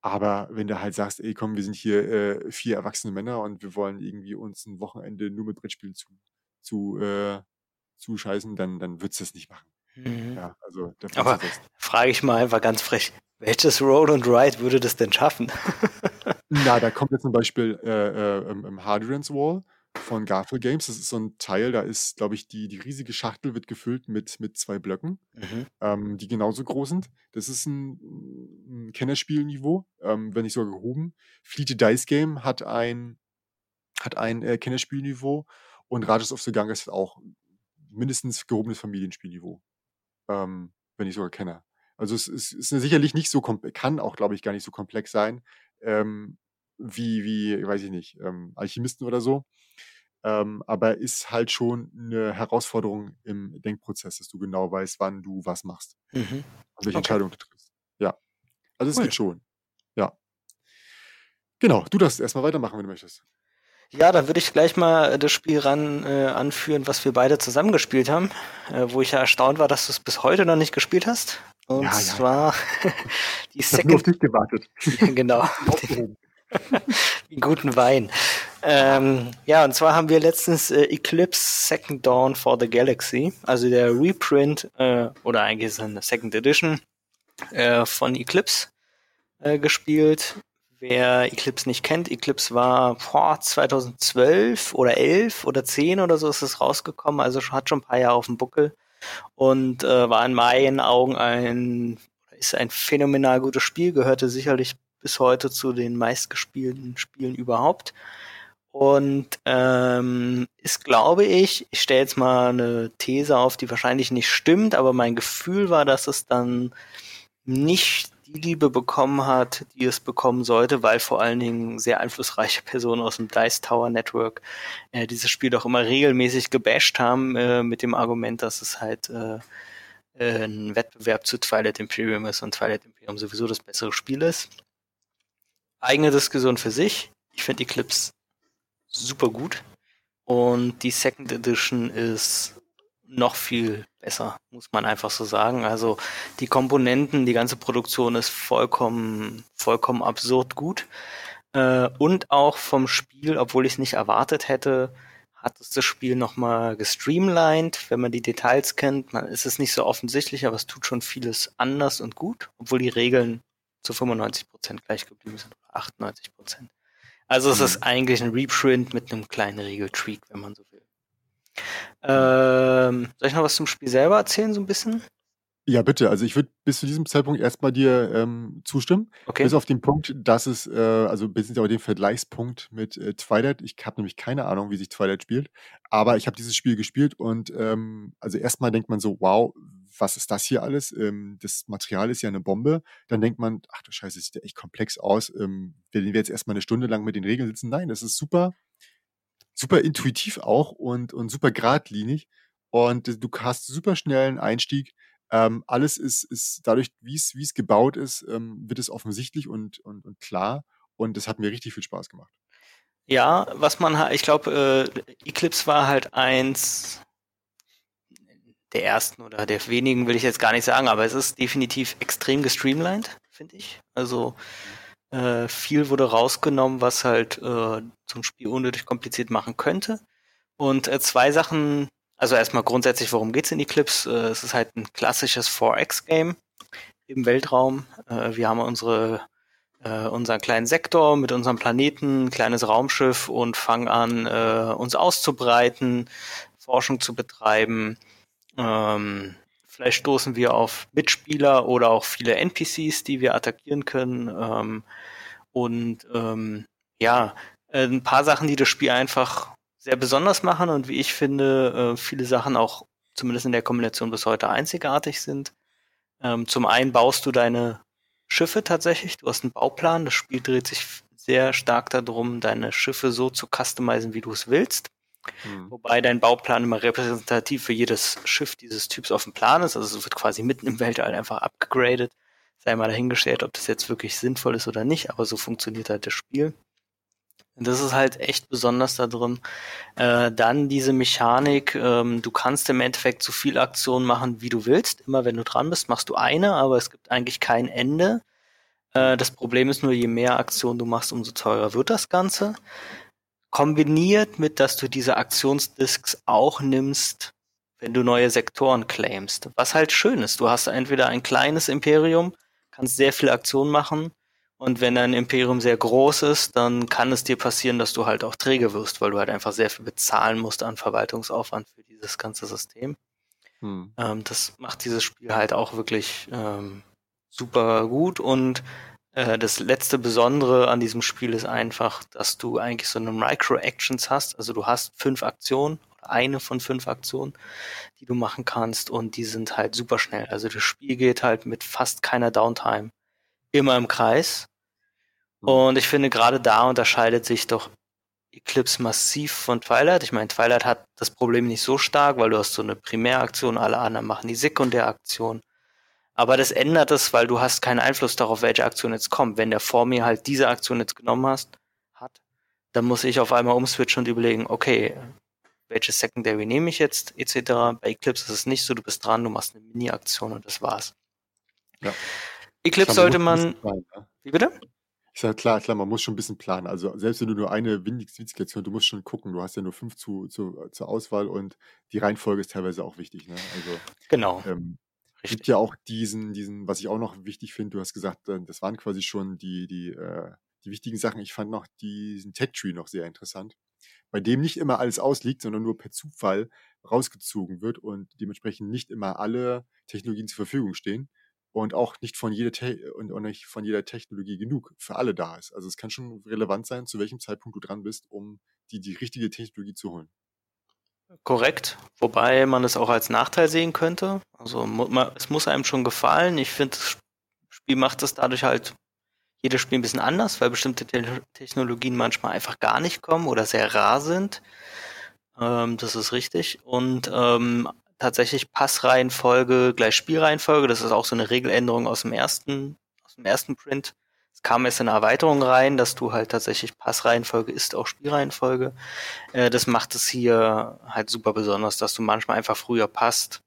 aber wenn du halt sagst, ey, komm, wir sind hier äh, vier erwachsene Männer und wir wollen irgendwie uns ein Wochenende nur mit Brettspielen zu, zu, äh, zuscheißen, dann, dann würdest du das nicht machen. Mhm. Ja, also Aber frage ich mal einfach ganz frech, welches Roll and Ride würde das denn schaffen? Na, da kommt jetzt zum Beispiel äh, äh, im Hardrance Wall von Garfield Games. Das ist so ein Teil, da ist, glaube ich, die, die riesige Schachtel wird gefüllt mit, mit zwei Blöcken, mhm. ähm, die genauso groß sind. Das ist ein, ein Kennerspielniveau, ähm, wenn nicht sogar gehoben. Fleet Dice Game hat ein, hat ein äh, Kennerspielniveau und Rajas of the Ganges hat auch mindestens gehobenes Familienspielniveau. Ähm, wenn ich sogar kenne. Also es ist, ist sicherlich nicht so komplex, kann auch, glaube ich, gar nicht so komplex sein, ähm, wie, wie, weiß ich nicht, ähm, Alchemisten oder so. Ähm, aber ist halt schon eine Herausforderung im Denkprozess, dass du genau weißt, wann du was machst. Mhm. Und welche okay. Entscheidung du triffst. Ja. Also es cool. geht schon. Ja. Genau, du darfst erstmal weitermachen, wenn du möchtest. Ja, dann würde ich gleich mal das Spiel ran äh, anführen, was wir beide zusammen gespielt haben, äh, wo ich ja erstaunt war, dass du es bis heute noch nicht gespielt hast. Und ja, ja, zwar die Second. Ich nur auf dich gewartet. genau. Guten Wein. Ähm, ja, und zwar haben wir letztens äh, Eclipse Second Dawn for the Galaxy, also der Reprint äh, oder eigentlich ist es eine Second Edition äh, von Eclipse äh, gespielt. Wer Eclipse nicht kennt, Eclipse war boah, 2012 oder 11 oder 10 oder so ist es rausgekommen, also hat schon ein paar Jahre auf dem Buckel und äh, war in meinen Augen ein ist ein phänomenal gutes Spiel, gehörte sicherlich bis heute zu den meistgespielten Spielen überhaupt. Und ähm, ist, glaube ich, ich stelle jetzt mal eine These auf, die wahrscheinlich nicht stimmt, aber mein Gefühl war, dass es dann nicht die Liebe bekommen hat, die es bekommen sollte, weil vor allen Dingen sehr einflussreiche Personen aus dem Dice Tower Network äh, dieses Spiel doch immer regelmäßig gebasht haben, äh, mit dem Argument, dass es halt äh, äh ein Wettbewerb zu Twilight Imperium ist und Twilight Imperium sowieso das bessere Spiel ist. Eigene Diskussion für sich. Ich finde Eclipse super gut. Und die Second Edition ist noch viel besser, muss man einfach so sagen. Also die Komponenten, die ganze Produktion ist vollkommen, vollkommen absurd gut. Äh, und auch vom Spiel, obwohl ich es nicht erwartet hätte, hat es das Spiel nochmal gestreamlined. Wenn man die Details kennt, man ist es nicht so offensichtlich, aber es tut schon vieles anders und gut, obwohl die Regeln zu 95 Prozent gleich geblieben sind, 98%. Prozent. Also es ist mhm. eigentlich ein Reprint mit einem kleinen Regeltweak, wenn man so will. Ähm, soll ich noch was zum Spiel selber erzählen, so ein bisschen? Ja, bitte. Also ich würde bis zu diesem Zeitpunkt erstmal dir ähm, zustimmen. Okay. Bis auf den Punkt, dass es, äh, also bis auf den Vergleichspunkt mit äh, Twilight. Ich habe nämlich keine Ahnung, wie sich Twilight spielt. Aber ich habe dieses Spiel gespielt und ähm, also erstmal denkt man so, wow, was ist das hier alles? Ähm, das Material ist ja eine Bombe. Dann denkt man, ach du Scheiße, das sieht ja echt komplex aus. Ähm, werden wir jetzt erstmal eine Stunde lang mit den Regeln sitzen? Nein, das ist super, super intuitiv auch und, und super geradlinig. Und du hast super schnellen Einstieg ähm, alles ist, ist dadurch, wie es, wie es gebaut ist, ähm, wird es offensichtlich und, und, und klar. Und es hat mir richtig viel Spaß gemacht. Ja, was man ich glaube, äh, Eclipse war halt eins der ersten oder der wenigen, will ich jetzt gar nicht sagen, aber es ist definitiv extrem gestreamlined, finde ich. Also äh, viel wurde rausgenommen, was halt äh, zum Spiel unnötig kompliziert machen könnte. Und äh, zwei Sachen also erstmal grundsätzlich, worum geht's in Eclipse? Äh, es ist halt ein klassisches 4X-Game im Weltraum. Äh, wir haben unsere äh, unseren kleinen Sektor mit unserem Planeten, kleines Raumschiff und fangen an, uns auszubreiten, Forschung zu betreiben. Ähm, vielleicht stoßen wir auf Mitspieler oder auch viele NPCs, die wir attackieren können. Ähm, und ähm, ja, ein paar Sachen, die das Spiel einfach sehr besonders machen und wie ich finde, äh, viele Sachen auch zumindest in der Kombination bis heute einzigartig sind. Ähm, zum einen baust du deine Schiffe tatsächlich, du hast einen Bauplan, das Spiel dreht sich sehr stark darum, deine Schiffe so zu customizen, wie du es willst. Hm. Wobei dein Bauplan immer repräsentativ für jedes Schiff dieses Typs auf dem Plan ist. Also es wird quasi mitten im Weltall einfach abgegradet. Sei mal dahingestellt, ob das jetzt wirklich sinnvoll ist oder nicht, aber so funktioniert halt das Spiel. Und das ist halt echt besonders da drin. Äh, dann diese Mechanik, ähm, du kannst im Endeffekt so viel Aktionen machen, wie du willst. Immer wenn du dran bist, machst du eine, aber es gibt eigentlich kein Ende. Äh, das Problem ist nur, je mehr Aktionen du machst, umso teurer wird das Ganze. Kombiniert mit, dass du diese Aktionsdisks auch nimmst, wenn du neue Sektoren claimst. Was halt schön ist, du hast entweder ein kleines Imperium, kannst sehr viel Aktionen machen, und wenn dein Imperium sehr groß ist, dann kann es dir passieren, dass du halt auch träge wirst, weil du halt einfach sehr viel bezahlen musst an Verwaltungsaufwand für dieses ganze System. Hm. Ähm, das macht dieses Spiel halt auch wirklich ähm, super gut. Und das letzte Besondere an diesem Spiel ist einfach, dass du eigentlich so eine Micro-Actions hast. Also du hast fünf Aktionen, eine von fünf Aktionen, die du machen kannst und die sind halt super schnell. Also das Spiel geht halt mit fast keiner Downtime immer im Kreis Mhm. Und ich finde, gerade da unterscheidet sich doch Eclipse massiv von Twilight. Ich meine, Twilight hat das Problem nicht so stark, weil du hast so eine Primäraktion, alle anderen machen die Sekundäraktion. Aber das ändert es, weil du hast keinen Einfluss darauf, welche Aktion jetzt kommt. Wenn der vor mir halt diese Aktion jetzt genommen hast, hat, dann muss ich auf einmal umswitchen und überlegen, okay, welche Secondary nehme ich jetzt, etc. Bei Eclipse ist es nicht so, du bist dran, du machst eine Mini-Aktion und das war's. Ja. Eclipse sollte man. Wie bitte? Ich sage, klar, klar, man muss schon ein bisschen planen. Also selbst wenn du nur eine Windigkeit du musst schon gucken. Du hast ja nur fünf zu, zu, zur Auswahl und die Reihenfolge ist teilweise auch wichtig. Ne? Also genau. Ähm, gibt ja auch diesen, diesen, was ich auch noch wichtig finde, du hast gesagt, äh, das waren quasi schon die, die, äh, die wichtigen Sachen. Ich fand noch diesen Tech-Tree noch sehr interessant, bei dem nicht immer alles ausliegt, sondern nur per Zufall rausgezogen wird und dementsprechend nicht immer alle Technologien zur Verfügung stehen und auch nicht von jeder Te und auch nicht von jeder Technologie genug für alle da ist. Also es kann schon relevant sein, zu welchem Zeitpunkt du dran bist, um die, die richtige Technologie zu holen. Korrekt, wobei man es auch als Nachteil sehen könnte. Also es muss einem schon gefallen. Ich finde, das Spiel macht es dadurch halt jedes Spiel ein bisschen anders, weil bestimmte Te Technologien manchmal einfach gar nicht kommen oder sehr rar sind. Ähm, das ist richtig. Und ähm, tatsächlich Passreihenfolge gleich Spielreihenfolge. Das ist auch so eine Regeländerung aus dem ersten, aus dem ersten Print. Es kam in eine Erweiterung rein, dass du halt tatsächlich Passreihenfolge ist auch Spielreihenfolge. Äh, das macht es hier halt super besonders, dass du manchmal einfach früher passt.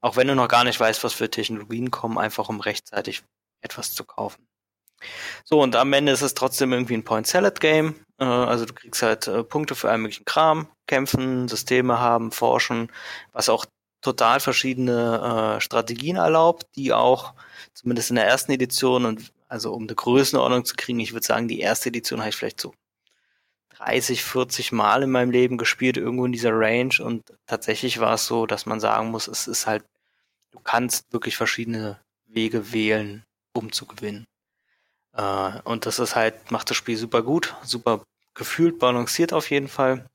Auch wenn du noch gar nicht weißt, was für Technologien kommen, einfach um rechtzeitig etwas zu kaufen. So, und am Ende ist es trotzdem irgendwie ein Point-Salad-Game. Äh, also du kriegst halt äh, Punkte für allen möglichen Kram, kämpfen, Systeme haben, forschen, was auch total verschiedene äh, Strategien erlaubt, die auch zumindest in der ersten Edition und also um eine Größenordnung zu kriegen, ich würde sagen, die erste Edition habe ich vielleicht so 30, 40 Mal in meinem Leben gespielt, irgendwo in dieser Range und tatsächlich war es so, dass man sagen muss, es ist halt, du kannst wirklich verschiedene Wege wählen, um zu gewinnen. Äh, und das ist halt, macht das Spiel super gut, super gefühlt, balanciert auf jeden Fall.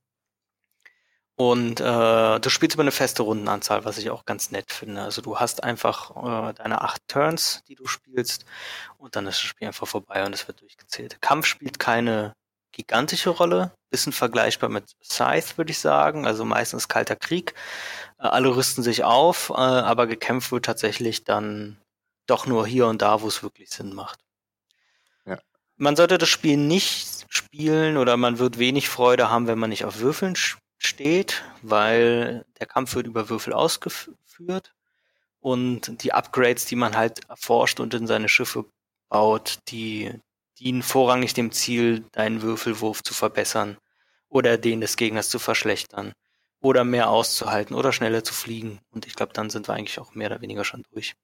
Und äh, du spielst über eine feste Rundenanzahl, was ich auch ganz nett finde. Also du hast einfach äh, deine acht Turns, die du spielst, und dann ist das Spiel einfach vorbei und es wird durchgezählt. Kampf spielt keine gigantische Rolle, bisschen vergleichbar mit Scythe, würde ich sagen. Also meistens kalter Krieg. Äh, alle rüsten sich auf, äh, aber gekämpft wird tatsächlich dann doch nur hier und da, wo es wirklich Sinn macht. Ja. Man sollte das Spiel nicht spielen oder man wird wenig Freude haben, wenn man nicht auf Würfeln steht, weil der Kampf wird über Würfel ausgeführt und die Upgrades, die man halt erforscht und in seine Schiffe baut, die dienen vorrangig dem Ziel, deinen Würfelwurf zu verbessern oder den des Gegners zu verschlechtern oder mehr auszuhalten oder schneller zu fliegen. Und ich glaube, dann sind wir eigentlich auch mehr oder weniger schon durch.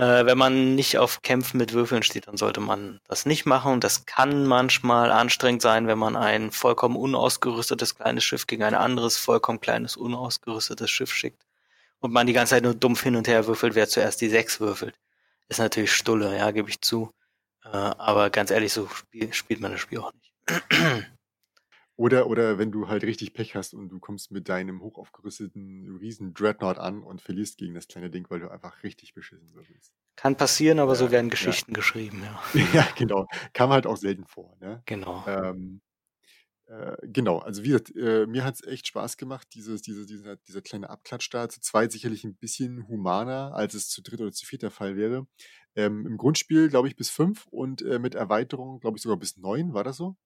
Äh, wenn man nicht auf Kämpfen mit Würfeln steht, dann sollte man das nicht machen. Das kann manchmal anstrengend sein, wenn man ein vollkommen unausgerüstetes kleines Schiff gegen ein anderes vollkommen kleines unausgerüstetes Schiff schickt und man die ganze Zeit nur dumpf hin und her würfelt, wer zuerst die sechs würfelt. Ist natürlich Stulle, ja, gebe ich zu. Äh, aber ganz ehrlich, so spiel, spielt man das Spiel auch nicht. Oder, oder wenn du halt richtig Pech hast und du kommst mit deinem hochaufgerüsteten riesen Dreadnought an und verlierst gegen das kleine Ding, weil du einfach richtig beschissen wirst. Kann passieren, aber ja, so werden Geschichten ja. geschrieben, ja. ja, genau. Kam halt auch selten vor, ne? Genau. Ähm, äh, genau, also wie gesagt, äh, mir hat es echt Spaß gemacht, dieses, diese, dieser, dieser kleine Abklatsch da. Zu zweit sicherlich ein bisschen humaner, als es zu dritt oder zu viert der Fall wäre. Ähm, Im Grundspiel, glaube ich, bis fünf und äh, mit Erweiterung, glaube ich, sogar bis neun, war das so?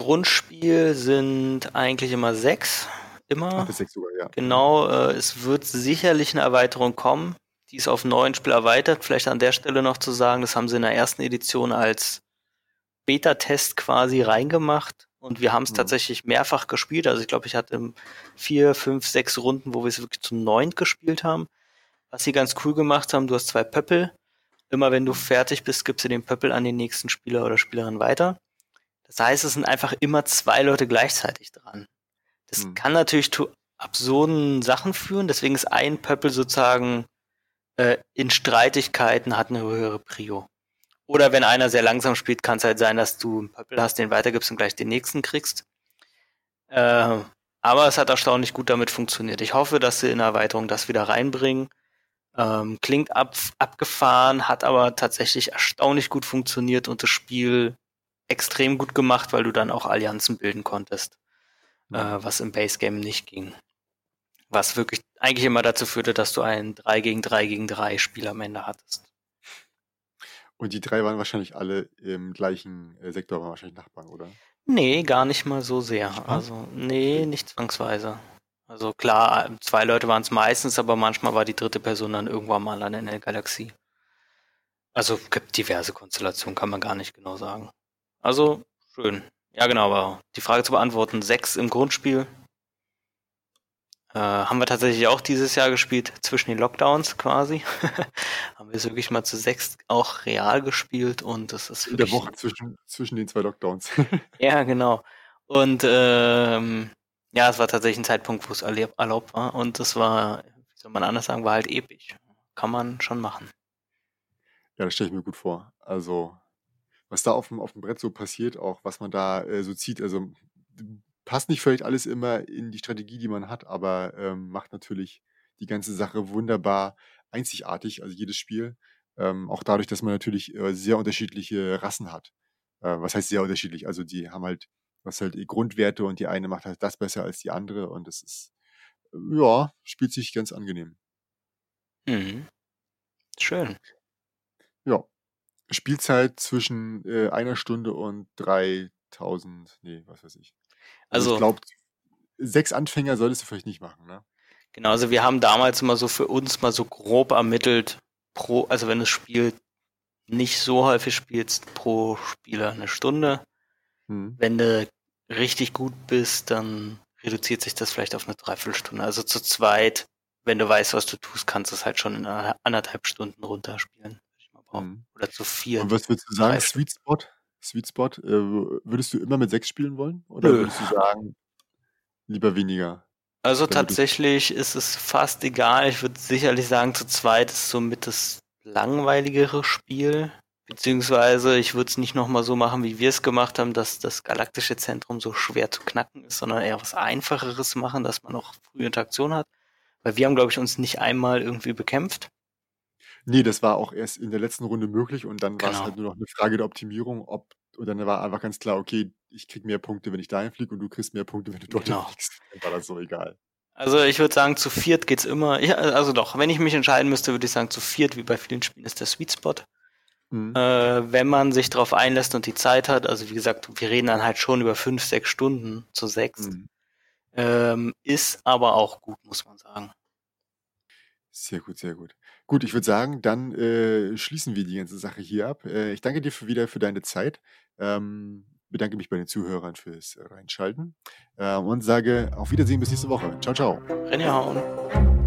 Grundspiel sind eigentlich immer sechs. Immer. Ach, bis sechs sogar, ja. Genau, äh, es wird sicherlich eine Erweiterung kommen. Die ist auf neun Spiel erweitert. Vielleicht an der Stelle noch zu sagen, das haben sie in der ersten Edition als Beta-Test quasi reingemacht. Und wir haben es mhm. tatsächlich mehrfach gespielt. Also ich glaube, ich hatte vier, fünf, sechs Runden, wo wir es wirklich zu neunt gespielt haben. Was sie ganz cool gemacht haben, du hast zwei Pöppel. Immer wenn du fertig bist, gibst du den Pöppel an den nächsten Spieler oder Spielerin weiter. Das heißt, es sind einfach immer zwei Leute gleichzeitig dran. Das mhm. kann natürlich zu absurden Sachen führen, deswegen ist ein Pöppel sozusagen äh, in Streitigkeiten hat eine höhere Prio. Oder wenn einer sehr langsam spielt, kann es halt sein, dass du einen Pöppel hast, den weitergibst und gleich den nächsten kriegst. Äh, aber es hat erstaunlich gut damit funktioniert. Ich hoffe, dass sie in der Erweiterung das wieder reinbringen. Ähm, klingt ab, abgefahren, hat aber tatsächlich erstaunlich gut funktioniert und das Spiel extrem gut gemacht, weil du dann auch Allianzen bilden konntest, äh, was im Base Game nicht ging. Was wirklich eigentlich immer dazu führte, dass du ein 3 gegen 3 gegen 3 Spiel am Ende hattest. Und die drei waren wahrscheinlich alle im gleichen äh, Sektor, waren wahrscheinlich Nachbarn, oder? Nee, gar nicht mal so sehr. Also, nee, nicht zwangsweise. Also klar, zwei Leute waren es meistens, aber manchmal war die dritte Person dann irgendwann mal an der Galaxie. Also gibt diverse Konstellationen, kann man gar nicht genau sagen. Also, schön. Ja, genau, aber die Frage zu beantworten, sechs im Grundspiel. Äh, haben wir tatsächlich auch dieses Jahr gespielt, zwischen den Lockdowns quasi. haben wir es wirklich mal zu sechs auch real gespielt und das ist In der Woche zwischen, zwischen den zwei Lockdowns. ja, genau. Und ähm, ja, es war tatsächlich ein Zeitpunkt, wo es erlaubt war und das war, wie soll man anders sagen, war halt episch. Kann man schon machen. Ja, das stelle ich mir gut vor. Also was da auf dem, auf dem Brett so passiert, auch was man da äh, so zieht. Also passt nicht vielleicht alles immer in die Strategie, die man hat, aber ähm, macht natürlich die ganze Sache wunderbar einzigartig, also jedes Spiel. Ähm, auch dadurch, dass man natürlich äh, sehr unterschiedliche Rassen hat. Äh, was heißt sehr unterschiedlich? Also die haben halt, was halt Grundwerte und die eine macht halt das besser als die andere und das ist, äh, ja, spielt sich ganz angenehm. Mhm. Schön. Ja, Spielzeit zwischen äh, einer Stunde und 3000, nee, was weiß ich. Also, also ich glaube, sechs Anfänger solltest du vielleicht nicht machen, ne? Genau, also wir haben damals mal so für uns mal so grob ermittelt, pro, also wenn das Spiel nicht so häufig spielst, pro Spieler eine Stunde. Mhm. Wenn du richtig gut bist, dann reduziert sich das vielleicht auf eine Dreiviertelstunde. Also zu zweit, wenn du weißt, was du tust, kannst du es halt schon in einer- anderthalb Stunden runterspielen. Mhm. Oder zu vier. Und was würdest du sagen, Sweet Spot? Sweet Spot, äh, würdest du immer mit sechs spielen wollen? Oder Nö. würdest du sagen, lieber weniger? Also tatsächlich ist es fast egal. Ich würde sicherlich sagen, zu zweit ist somit das langweiligere Spiel. Beziehungsweise ich würde es nicht nochmal so machen, wie wir es gemacht haben, dass das galaktische Zentrum so schwer zu knacken ist, sondern eher was Einfacheres machen, dass man auch frühe Interaktion hat. Weil wir haben, glaube ich, uns nicht einmal irgendwie bekämpft. Nee, das war auch erst in der letzten Runde möglich und dann war es Genau. halt nur noch eine Frage der Optimierung, ob und dann war einfach ganz klar, okay, ich krieg mehr Punkte, wenn ich dahin fliege und du kriegst mehr Punkte, wenn du dort Genau. fliegst. Dann war das so egal. Also ich würde sagen, zu viert geht's immer. Ja, also doch, wenn ich mich entscheiden müsste, würde ich sagen, zu viert, wie bei vielen Spielen, ist der Sweet Spot. Mhm. Äh, wenn man sich darauf einlässt und die Zeit hat, also wie gesagt, wir reden dann halt schon über fünf, sechs Stunden zu sechs. Mhm. Ähm, ist aber auch gut, muss man sagen. Sehr gut, sehr gut. Gut, ich würde sagen, dann äh, schließen wir die ganze Sache hier ab. Äh, ich danke dir für, wieder für deine Zeit. Ähm, bedanke mich bei den Zuhörern fürs Reinschalten äh, und sage auf Wiedersehen bis nächste Woche. Ciao, ciao. Reinhauen.